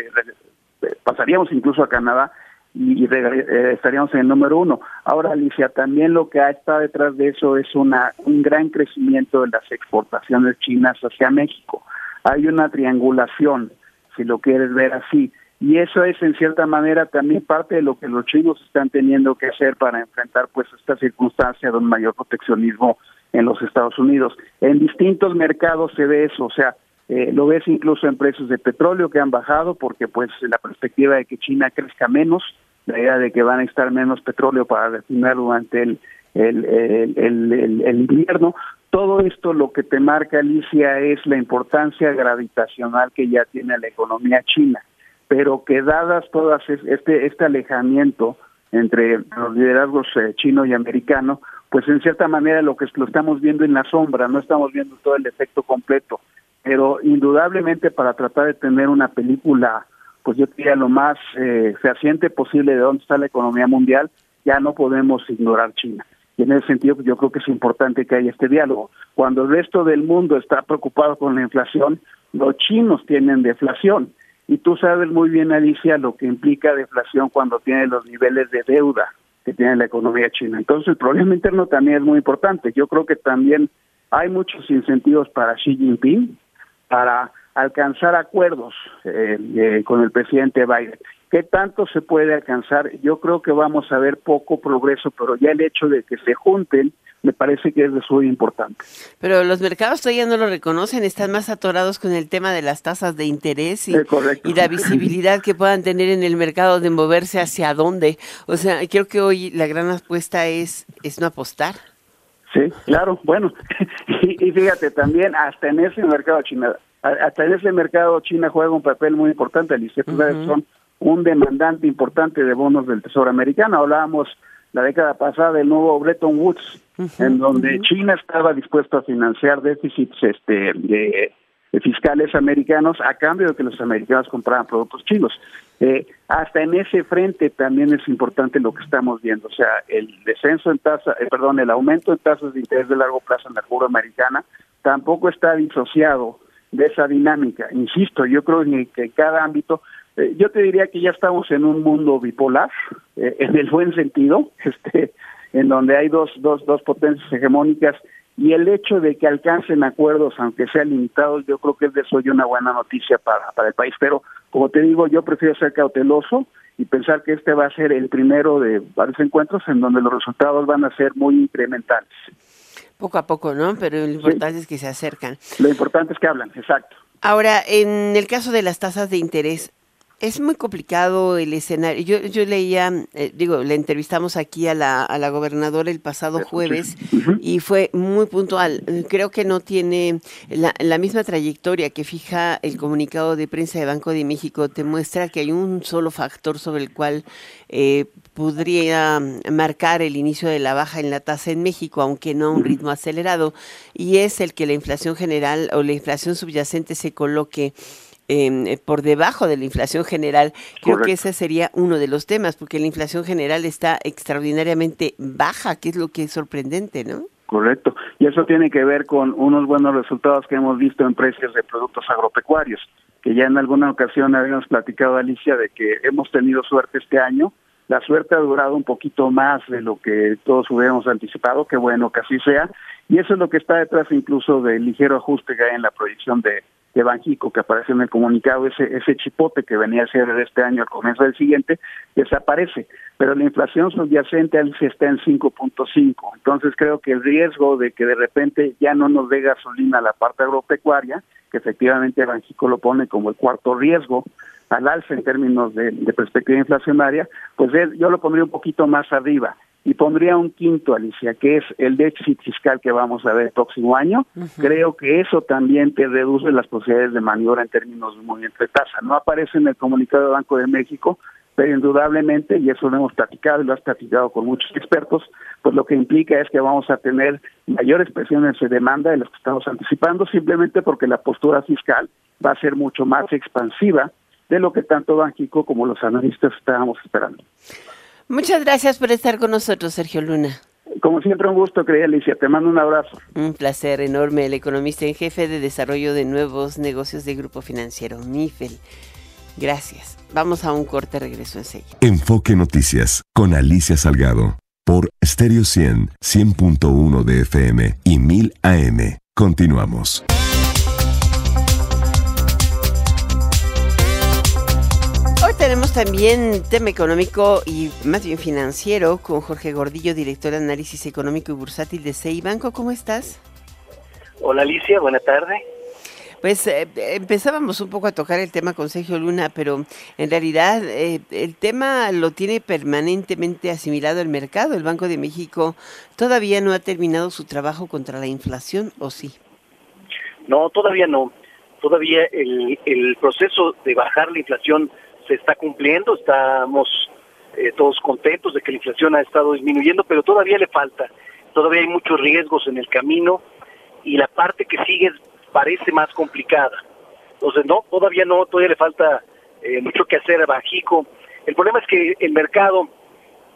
pasaríamos incluso a Canadá y, eh, estaríamos en el número uno. Ahora, Alicia, también lo que está detrás de eso es una, un gran crecimiento de las exportaciones chinas hacia México. Hay una triangulación, si lo quieres ver así, y eso es en cierta manera también parte de lo que los chinos están teniendo que hacer para enfrentar pues esta circunstancia de un mayor proteccionismo en los Estados Unidos. En distintos mercados se ve eso, o sea, eh, lo ves incluso en precios de petróleo que han bajado porque pues la perspectiva de que China crezca menos, la idea de que van a estar menos petróleo para refinar durante el, el, el, el, invierno. Todo esto lo que te marca, Alicia, es la importancia gravitacional que ya tiene la economía china, pero que dadas todas este, este alejamiento entre los liderazgos eh, chino y americano, pues en cierta manera lo que lo estamos viendo en la sombra, no estamos viendo todo el efecto completo, pero indudablemente para tratar de tener una película, pues yo diría lo más eh, fehaciente posible de dónde está la economía mundial, ya no podemos ignorar China. Y en ese sentido, yo creo que es importante que haya este diálogo. Cuando el resto del mundo está preocupado con la inflación, los chinos tienen deflación. Y tú sabes muy bien, Alicia, lo que implica deflación cuando tiene los niveles de deuda que tiene la economía china. Entonces, el problema interno también es muy importante. Yo creo que también hay muchos incentivos para Xi Jinping para alcanzar acuerdos eh, eh, con el presidente Biden. ¿Qué tanto se puede alcanzar? Yo creo que vamos a ver poco progreso, pero ya el hecho de que se junten me parece que es de su importante. Pero los mercados todavía no lo reconocen, están más atorados con el tema de las tasas de interés y, y la visibilidad que puedan tener en el mercado de moverse hacia dónde. O sea, creo que hoy la gran apuesta es, es no apostar. Sí, claro, bueno, [laughs] y, fíjate, también hasta en ese mercado China, hasta en ese mercado China juega un papel muy importante, Alicia, son un demandante importante de bonos del Tesoro americano. Hablábamos la década pasada del nuevo Bretton Woods, en donde China estaba dispuesto a financiar déficits este, de, fiscales americanos a cambio de que los americanos compraran productos chinos. Eh, hasta en ese frente también es importante lo que estamos viendo, o sea, el descenso en tasa, eh, perdón, el aumento en tasas de interés de largo plazo en la curva americana tampoco está disociado de esa dinámica. Insisto, yo creo que en cada ámbito eh, yo te diría que ya estamos en un mundo bipolar, eh, en el buen sentido, [laughs] este, en donde hay dos, dos, dos potencias hegemónicas y el hecho de que alcancen acuerdos, aunque sean limitados, yo creo que es de eso una buena noticia para, para el país. Pero, como te digo, yo prefiero ser cauteloso y pensar que este va a ser el primero de varios encuentros en donde los resultados van a ser muy incrementales. Poco a poco, ¿no? Pero lo importante es que se acercan. Lo importante es que hablan, exacto. Ahora, en el caso de las tasas de interés, es muy complicado el escenario. Yo, yo leía, eh, digo, le entrevistamos aquí a la, a la gobernadora el pasado jueves y fue muy puntual. Creo que no tiene la, la, misma trayectoria que fija el comunicado de prensa de Banco de México. Te muestra que hay un solo factor sobre el cual eh, podría marcar el inicio de la baja en la tasa en México, aunque no a un ritmo acelerado, y es el que la inflación general o la inflación subyacente se coloque eh, por debajo de la inflación general. Creo que ese sería uno de los temas, porque la inflación general está extraordinariamente baja, que es lo que es sorprendente, ¿no? Correcto. Y eso tiene que ver con unos buenos resultados que hemos visto en precios de productos agropecuarios, que ya en alguna ocasión habíamos platicado, Alicia, de que hemos tenido suerte este año. La suerte ha durado un poquito más de lo que todos hubiéramos anticipado, que bueno que así sea. Y eso es lo que está detrás incluso del ligero ajuste que hay en la proyección de, de Banjico que aparece en el comunicado, ese, ese chipote que venía a ser este año al comienzo del siguiente, desaparece. Pero la inflación subyacente está en 5.5. Entonces creo que el riesgo de que de repente ya no nos dé gasolina la parte agropecuaria, que efectivamente Banjico lo pone como el cuarto riesgo al alza en términos de perspectiva inflacionaria, pues yo lo pondría un poquito más arriba y pondría un quinto, Alicia, que es el déficit fiscal que vamos a ver el próximo año. Creo que eso también te reduce las posibilidades de maniobra en términos de movimiento de tasa. No aparece en el comunicado del Banco de México, pero indudablemente, y eso lo hemos platicado y lo has platicado con muchos expertos, pues lo que implica es que vamos a tener mayores presiones de demanda de las que estamos anticipando, simplemente porque la postura fiscal va a ser mucho más expansiva de lo que tanto Banxico como los analistas estábamos esperando. Muchas gracias por estar con nosotros, Sergio Luna. Como siempre, un gusto, querida Alicia. Te mando un abrazo. Un placer enorme. El economista en jefe de desarrollo de nuevos negocios de Grupo Financiero, MIFEL. Gracias. Vamos a un corte, regreso enseguida. Enfoque Noticias con Alicia Salgado por Stereo 100, 100.1 de FM y 1000 AM. Continuamos. Tenemos también tema económico y más bien financiero con Jorge Gordillo, director de análisis económico y bursátil de CEI Banco. ¿Cómo estás? Hola Alicia, buena tarde. Pues eh, empezábamos un poco a tocar el tema con Sergio Luna, pero en realidad eh, el tema lo tiene permanentemente asimilado el mercado. El Banco de México todavía no ha terminado su trabajo contra la inflación, ¿o sí? No, todavía no. Todavía el, el proceso de bajar la inflación se está cumpliendo, estamos eh, todos contentos de que la inflación ha estado disminuyendo, pero todavía le falta, todavía hay muchos riesgos en el camino y la parte que sigue parece más complicada. Entonces, no, todavía no, todavía le falta eh, mucho que hacer a Bajico. El problema es que el mercado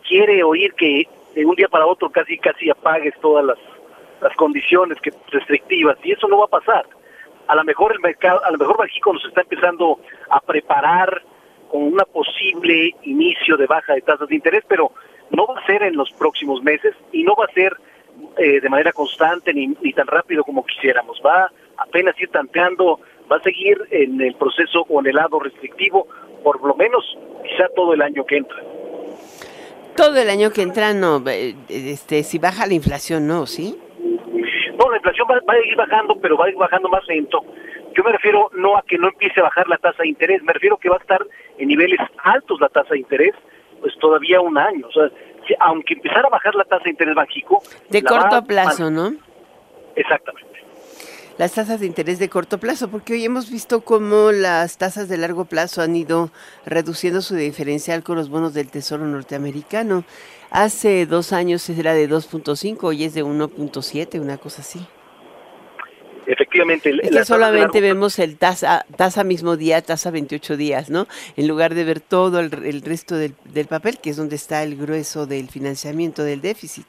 quiere oír que de un día para otro casi casi apagues todas las, las condiciones que restrictivas y eso no va a pasar. A lo mejor el mercado, a lo mejor Bajico nos está empezando a preparar con un posible inicio de baja de tasas de interés, pero no va a ser en los próximos meses y no va a ser eh, de manera constante ni, ni, tan rápido como quisiéramos. Va apenas ir tanteando, va a seguir en el proceso o en el lado restrictivo, por lo menos quizá todo el año que entra. Todo el año que entra, no, este, si baja la inflación, no, ¿sí? No, la inflación va, va a ir bajando, pero va a ir bajando más lento yo me refiero no a que no empiece a bajar la tasa de interés, me refiero que va a estar en niveles altos la tasa de interés, pues todavía un año. O sea, si, aunque empezara a bajar la tasa de interés Banjico... De corto plazo, ¿no? Exactamente. Las tasas de interés de corto plazo, porque hoy hemos visto cómo las tasas de largo plazo han ido reduciendo su diferencial con los bonos del Tesoro norteamericano. Hace dos años era de 2.5, hoy es de 1.7, una cosa así efectivamente... Es que solamente vemos el tasa, tasa mismo día, tasa 28 días, ¿no? En lugar de ver todo el, el resto del, del, papel, que es donde está el grueso del financiamiento del déficit.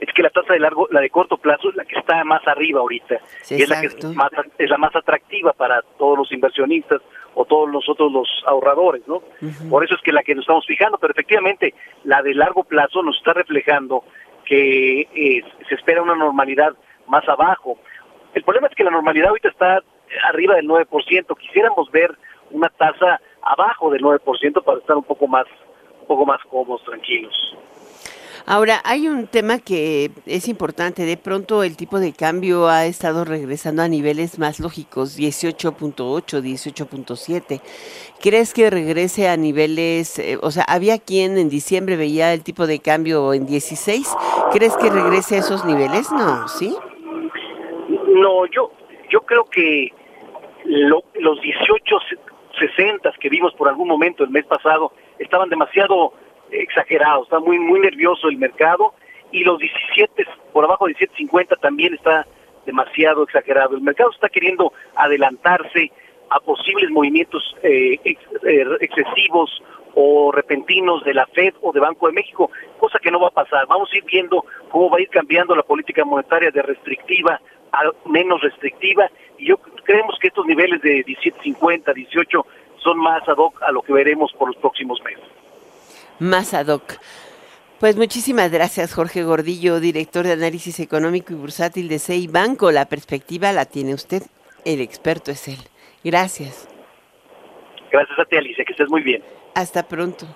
Es que la tasa de largo, la de corto plazo es la que está más arriba ahorita. Sí, y es la que es, más, es la más atractiva para todos los inversionistas o todos nosotros los ahorradores, ¿no? Uh -huh. Por eso es que la que nos estamos fijando, pero efectivamente la de largo plazo nos está reflejando que eh, se espera una normalidad más abajo. El problema es que la normalidad ahorita está arriba del 9%. Quisiéramos ver una tasa abajo del 9% para estar un poco más un poco más cómodos, tranquilos. Ahora, hay un tema que es importante. De pronto el tipo de cambio ha estado regresando a niveles más lógicos, 18.8, 18.7. ¿Crees que regrese a niveles, eh, o sea, había quien en diciembre veía el tipo de cambio en 16? ¿Crees que regrese a esos niveles? No, ¿sí? No, yo, yo creo que lo, los 18 60 que vimos por algún momento el mes pasado estaban demasiado exagerados, está muy muy nervioso el mercado y los 17 por abajo de 17.50 también está demasiado exagerado. El mercado está queriendo adelantarse a posibles movimientos eh, eh, excesivos o repentinos de la Fed o de Banco de México, cosa que no va a pasar. Vamos a ir viendo cómo va a ir cambiando la política monetaria de restrictiva menos restrictiva y yo creemos que estos niveles de 17.50, 18 son más ad hoc a lo que veremos por los próximos meses. Más ad hoc. Pues muchísimas gracias, Jorge Gordillo, director de análisis económico y bursátil de CEI Banco. La perspectiva la tiene usted, el experto es él. Gracias. Gracias a ti, Alicia, que estés muy bien. Hasta pronto.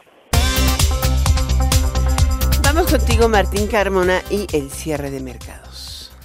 Vamos contigo, Martín Carmona, y el cierre de mercados.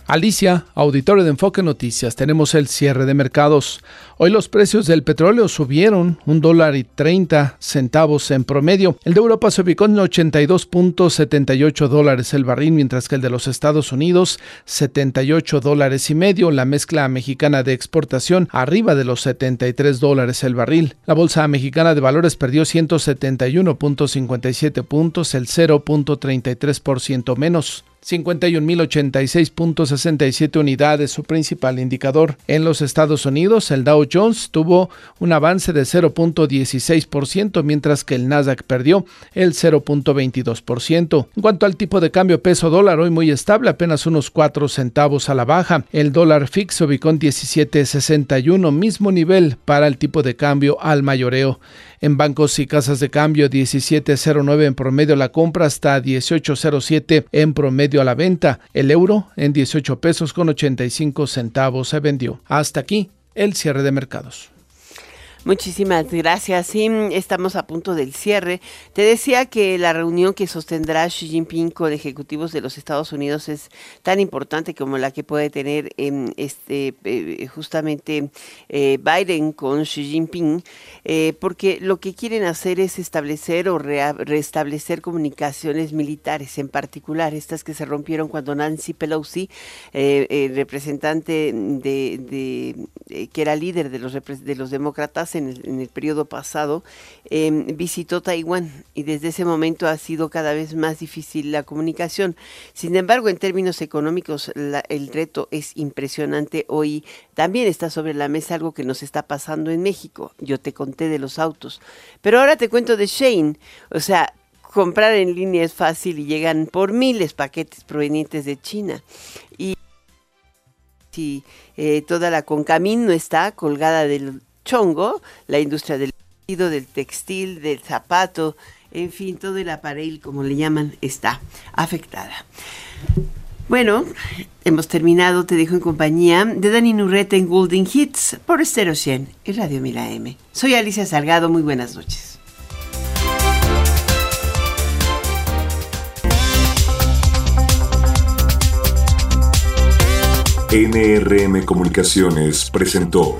Alicia, auditorio de Enfoque Noticias, tenemos el cierre de mercados. Hoy los precios del petróleo subieron un dólar y 30 centavos en promedio. El de Europa se ubicó en 82.78 dólares el barril, mientras que el de los Estados Unidos 78 dólares y medio. La mezcla mexicana de exportación arriba de los 73 dólares el barril. La bolsa mexicana de valores perdió 171.57 puntos, el 0.33% menos. 51.086.67 unidades, su principal indicador. En los Estados Unidos, el Dow Jones tuvo un avance de 0.16%, mientras que el Nasdaq perdió el 0.22%. En cuanto al tipo de cambio peso dólar, hoy muy estable, apenas unos 4 centavos a la baja. El dólar fix se ubicó en 17.61, mismo nivel para el tipo de cambio al mayoreo. En bancos y casas de cambio 17.09 en promedio la compra hasta 18.07 en promedio a la venta. El euro en 18 pesos con 85 centavos se vendió. Hasta aquí el cierre de mercados. Muchísimas gracias. Sí, estamos a punto del cierre. Te decía que la reunión que sostendrá Xi Jinping con ejecutivos de los Estados Unidos es tan importante como la que puede tener em, este eh, justamente eh, Biden con Xi Jinping, eh, porque lo que quieren hacer es establecer o restablecer comunicaciones militares, en particular estas que se rompieron cuando Nancy Pelosi, representante de, que era líder de los de los demócratas en el, periodo pasado, em, visitó Taiwán y desde ese momento ha sido cada vez más difícil la comunicación. Sin embargo, en términos económicos, el reto es impresionante. Hoy también está sobre la mesa algo que nos está pasando en México. Yo te conté de los autos, pero ahora te cuento de Shane. O sea, comprar en línea es fácil y llegan por miles paquetes provenientes de China. Y si eh, toda la concamín no está colgada del chongo, la industria del vestido, del textil, del zapato, en fin, todo el aparel, como le llaman, está afectada. Bueno, hemos terminado, te dejo en compañía de Dani Nurreta en Golden Hits por Estero 100 y Radio Mila M. Soy Alicia Salgado, muy buenas noches. NRM Comunicaciones presentó